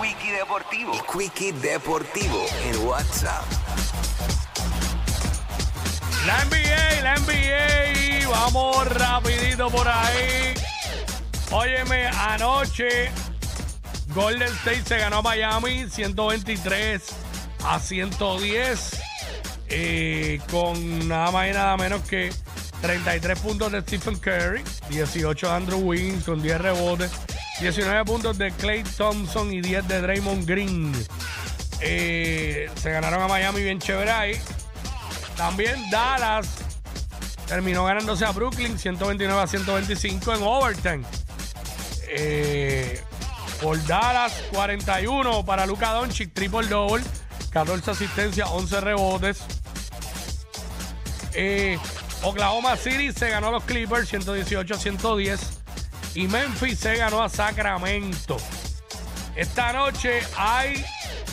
Quickie Deportivo. El Quickie Deportivo en WhatsApp. La NBA, la NBA, vamos rapidito por ahí. Óyeme, anoche Golden State se ganó a Miami 123 a 110 eh, con nada más y nada menos que 33 puntos de Stephen Curry, 18 de Andrew Wiggins con 10 rebotes, 19 puntos de Clay Thompson y 10 de Draymond Green. Eh, se ganaron a Miami bien chévere ahí. También Dallas terminó ganándose a Brooklyn 129 a 125 en overtime. Eh, por Dallas 41 para Luka Doncic, triple double, 14 asistencias, 11 rebotes. Eh, Oklahoma City se ganó a los Clippers 118 a 110 y Memphis se ganó a Sacramento. Esta noche hay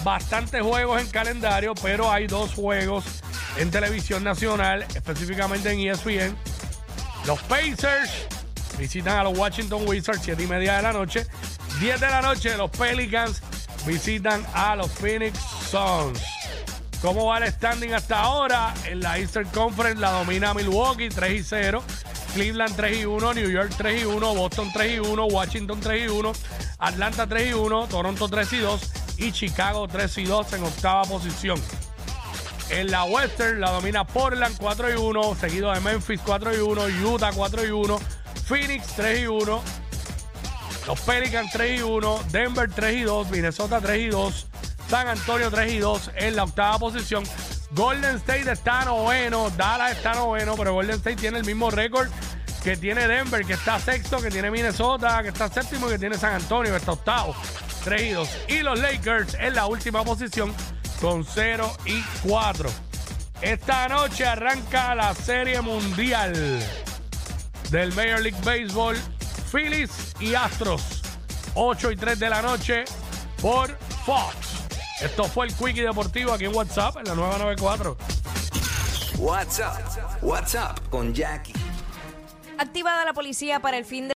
bastantes juegos en calendario, pero hay dos juegos en televisión nacional, específicamente en ESPN. Los Pacers visitan a los Washington Wizards, 7 y media de la noche. 10 de la noche, los Pelicans visitan a los Phoenix Suns. ¿Cómo va el standing hasta ahora? En la Eastern Conference la domina Milwaukee 3 y 0. Cleveland 3 y 1, New York 3 y 1, Boston 3 y 1, Washington 3 y 1, Atlanta 3 y 1, Toronto 3 y 2 y Chicago 3 y 2 en octava posición. En la Western la domina Portland 4 y 1, seguido de Memphis 4 y 1, Utah 4 y 1, Phoenix 3 y 1, los Pelicans 3 y 1, Denver 3 y 2, Minnesota 3 y 2, San Antonio 3 y 2 en la octava posición. Golden State está noveno, Dallas está noveno, pero Golden State tiene el mismo récord que tiene Denver, que está sexto, que tiene Minnesota, que está séptimo, que tiene San Antonio, que está octavo, 3 y 2. Y los Lakers en la última posición con 0 y 4. Esta noche arranca la Serie Mundial del Major League Baseball, Phillies y Astros, 8 y 3 de la noche por Fox. Esto fue el Quickie Deportivo aquí en WhatsApp, en la 994. WhatsApp, WhatsApp con Jackie. Activada la policía para el fin de